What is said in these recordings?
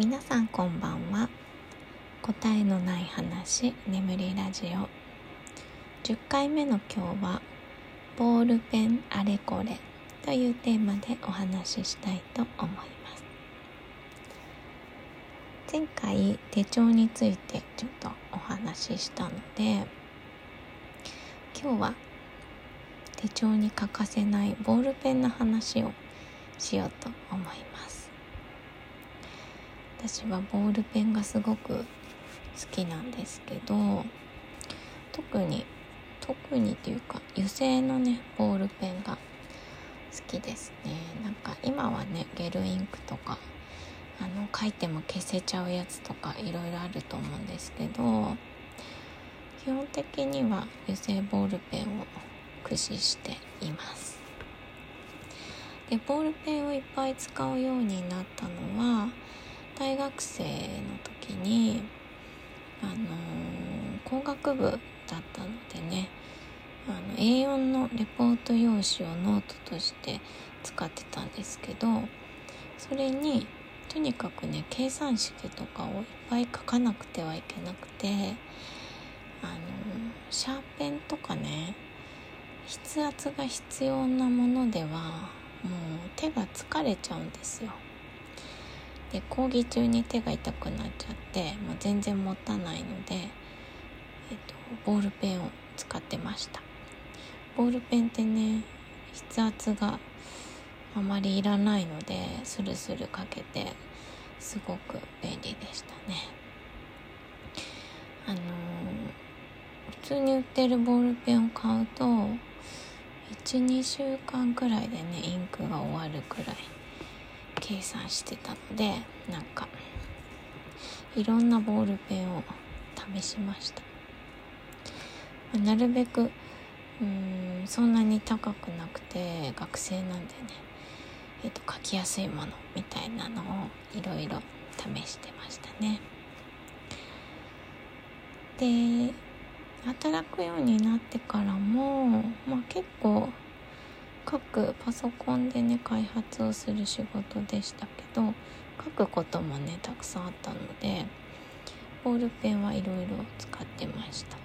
皆さんこんばんは。答えのない話眠りラジオ。10回目の今日はボールペンあれこれというテーマでお話ししたいと思います。前回手帳についてちょっとお話ししたので今日は手帳に欠かせないボールペンの話をしようと思います。私はボールペンがすごく好きなんですけど特に特にっていうか油性のねボールペンが好きですね。なんか今はねゲルインクとかあの書いても消せちゃうやつとかいろいろあると思うんですけど基本的には油性ボールペンを駆使しています。でボールペンをいっぱい使うようになったのは大学生の時にあの、工学部だったのでねあの A4 のレポート用紙をノートとして使ってたんですけどそれにとにかくね計算式とかをいっぱい書かなくてはいけなくてあのシャーペンとかね筆圧が必要なものではもう手が疲れちゃうんですよ。で講義中に手が痛くなっちゃってもう全然持たないので、えっと、ボールペンを使ってました。ボールペンってね筆圧があまりいらないのでスルスルかけてすごく便利でしたね。あのー、普通に売ってるボールペンを買うと12週間くらいでねインクが終わるくらい計算してたのでなんかいろんなボールペンを試しました、まあ、なるべくうんそんなに高くなくて学生なんでねえっ、と書きやすいものみたいなのをいろいろ試してましたね。で働くようになってからも、まあ、結構各パソコンでね開発をする仕事でしたけど書くこともねたくさんあったのでボールペンはいろいろ使ってました。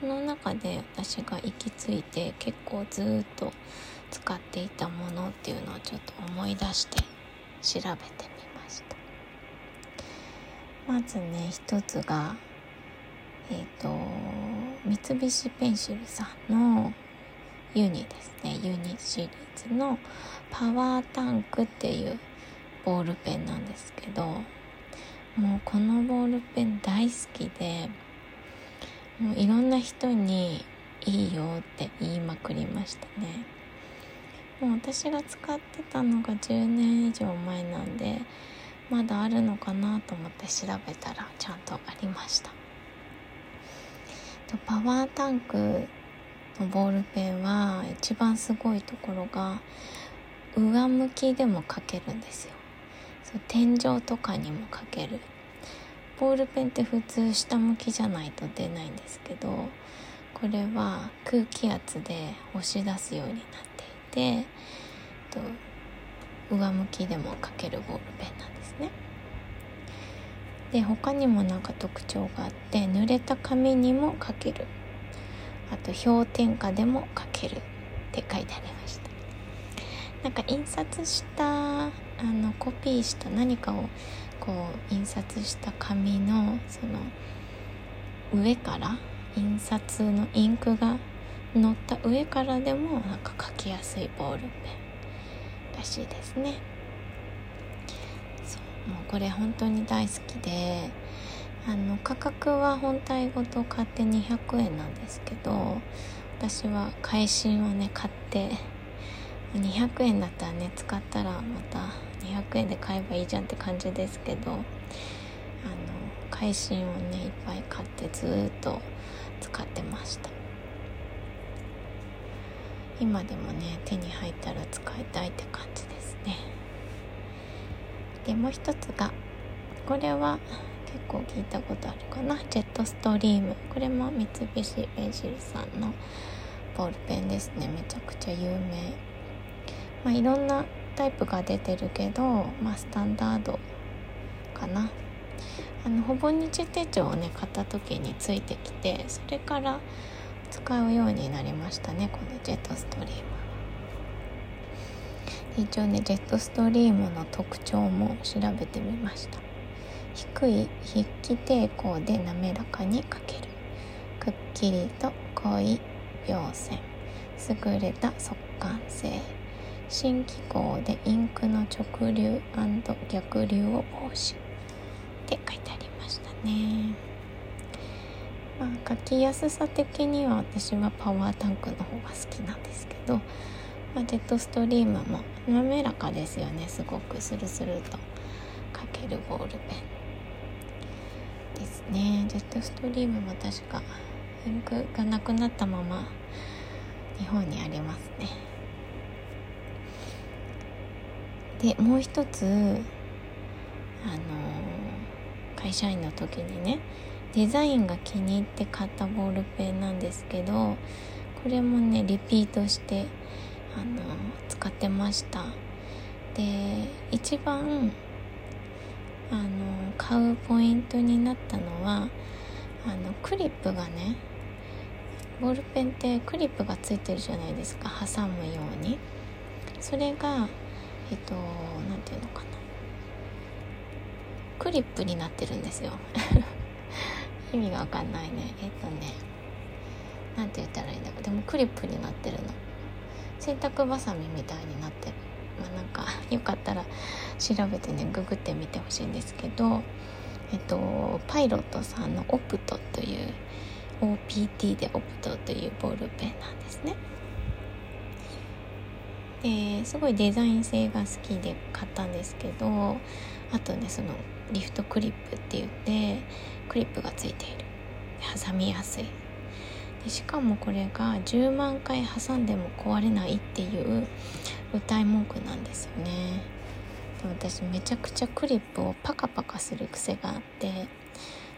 その中で私が行き着いて結構ずっと使っていたものっていうのをちょっと思い出して調べてみました。まずね一つがえっ、ー、と三菱ペンシルさんのユニですね。ユニシリーズのパワータンクっていうボールペンなんですけどもうこのボールペン大好きでもういろんな人にいいよって言いまくりましたね。もう私が使ってたのが10年以上前なんでまだあるのかなと思って調べたらちゃんとありました。とパワータンクのボールペンは一番すごいところが上向きでも書けるんですよ。そう天井とかにも書ける。ボールペンって普通下向きじゃないと出ないんですけどこれは空気圧で押し出すようになっていてと上向きでも書けるボールペンなんですね。で他にもなんか特徴があって濡れた紙にも書ける。あと氷点下でも書けるって書いてありました。なんか印刷したあのコピーした何かをこう印刷した紙のその上から印刷のインクが乗った上からでもなんか書きやすいボールペンらしいですね。そうもうこれ本当に大好きであの価格は本体ごと買って200円なんですけど私は会心をね買って200円だったらね使ったらまた200円で買えばいいじゃんって感じですけどあの会心をねいっぱい買ってずっと使ってました。今でもね手に入ったら使いたいって感じですね。でもう一つがこれは結構聞いたことあるかな。ジェットストリーム。これも三菱ペンシルさんのボールペンですね。めちゃくちゃ有名。まあいろんなタイプが出てるけど、まあ、スタンダードかな。あのほぼ日手帳をね買った時についてきてそれから使うようになりましたねこのジェットストリーム一応ねジェットストリームの特徴も調べてみました。低い筆記抵抗で滑らかに書ける。くっきりと濃い描線。優れた速乾性。新機構でインクの直流逆流を防止。って書いてありましたね。まあ書きやすさ的には私はパワータンクの方が好きなんですけど、まあ、ジェットストリームも滑らかですよね。すごくスルスルと。書けるボールペン。ですね。ジェットストリームも確かインクがなくなったまま日本にありますね。でもう一つあの会社員の時にねデザインが気に入って買ったボールペンなんですけどこれもねリピートしてあの使ってました。で一番あの買うポイントになったのはあのクリップがねボールペンってクリップがついてるじゃないですか。挟むように。それがえっと何て言うのかな。クリップになってるんですよ。意味がわかんないね。えっとね何て言ったらいいんだろう。でもクリップになってるの。洗濯バサミみたいになってる。まあなんかよかったら調べてねググってみてほしいんですけどえっとパイロットさんのオプトという OPT でオプトというボールペンなんですね。ですごいデザイン性が好きで買ったんですけどあとねそのリフトクリップって言ってクリップがついている。挟みやすい。でしかもこれが10万回挟んでも壊れないっていう歌い文句なんですよね。で私めちゃくちゃクリップをパカパカする癖があって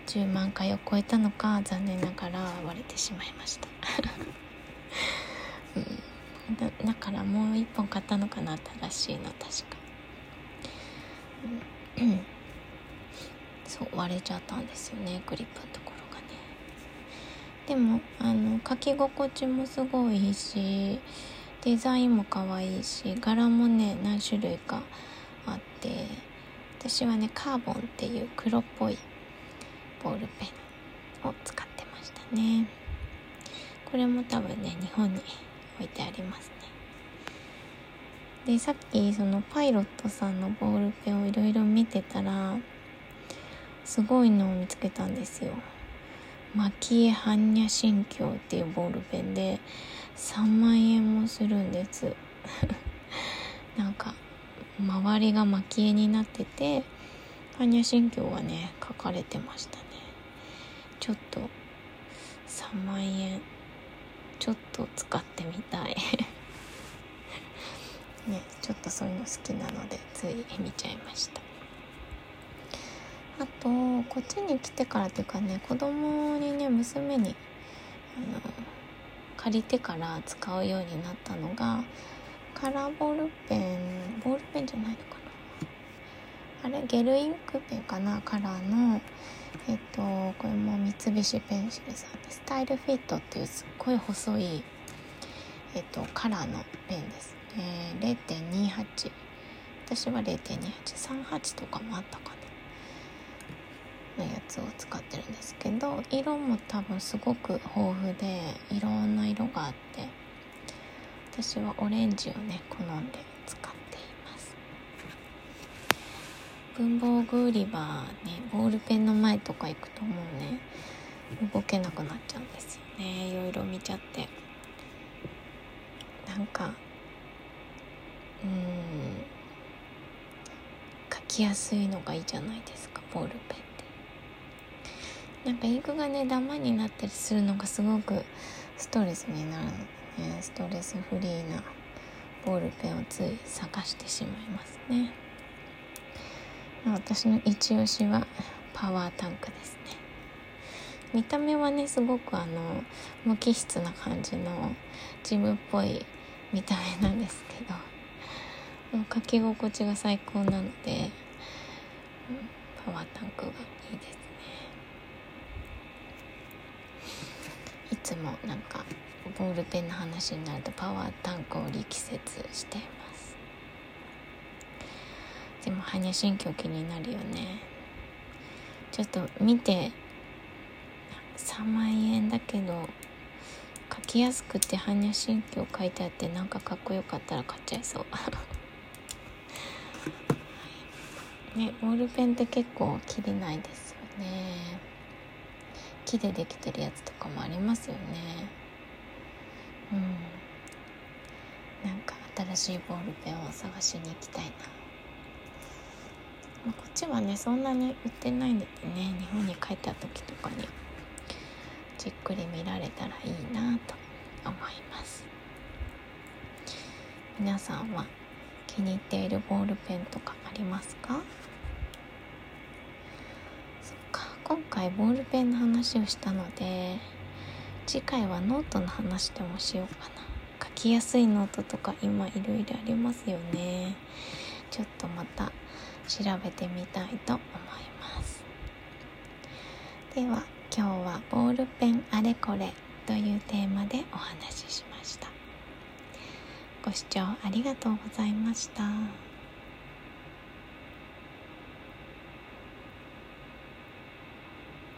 10万回を超えたのか残念ながら割れてしまいました、うん、だからもう一本買ったのかな新しいの確か、うん。そう割れちゃったんですよねグリップのところがね。でもあの書き心地もすごいいいしデザインも可愛いし柄もね何種類かあって私はねカーボンっていう黒っぽいボールペンを使ってましたね。これも多分ね日本に置いてありますね。でさっきそのパイロットさんのボールペンをいろいろ見てたらすごいのを見つけたんですよ。マキエ般若心経っていうボールペンで3万円もするんです。なんか周りが蒔絵になってて般若心経がね書かれてましたね。ちょっと3万円ちょっと使ってみたい。ねちょっとそういうの好きなのでつい見ちゃいました。あとこっちに来てからっていうかね子供にね娘にあの借りてから使うようになったのがカラーボールペンボールペンじゃないのかな。あれ？ゲルインクペンかな？カラーのえっとこれも三菱ペンシルさん。でスタイルフィットっていうすっごい細いえっとカラーのペンです。ね0.28私は0.2838とかもあったかな。のやつを使ってるんですけど色も多分すごく豊富でいろんな色があって私はオレンジをね好んで使っています。文房具売り場ねボールペンの前とか行くともうね動けなくなっちゃうんですよね。いろいろ見ちゃって。なんかうん書きやすいのがいいじゃないですかボールペン。なんかインクがねダマになったりするのがすごくストレスになるのでねストレスフリーなボールペンをつい探してしまいますね。私の一押しはパワータンクですね。見た目はねすごくあの無機質な感じのジムっぽい見た目なんですけど書き心地が最高なのでパワータンクがいいですねいつもなんかボールペンの話になるとパワータンクを力説しています。でも般若心経気になるよね。ちょっと見て3万円だけど書きやすくて般若心経書いてあってなんかかっこよかったら買っちゃいそう。ねボールペンって結構切れないですよね。木でできてるやつとかもありますよね。うん。なんか新しいボールペンを探しに行きたいな。まこっちはねそんなに売ってないんでね。日本に帰った時とかにじっくり見られたらいいなと思います。皆さんは気に入っているボールペンとかありますかそっか今回ボールペンの話をしたので次回はノートの話でもしようかな。書きやすいノートとか今いろいろありますよね。ちょっとまた調べてみたいと思います。では今日はボールペンあれこれというテーマでお話ししました。ご視聴ありがとうございました。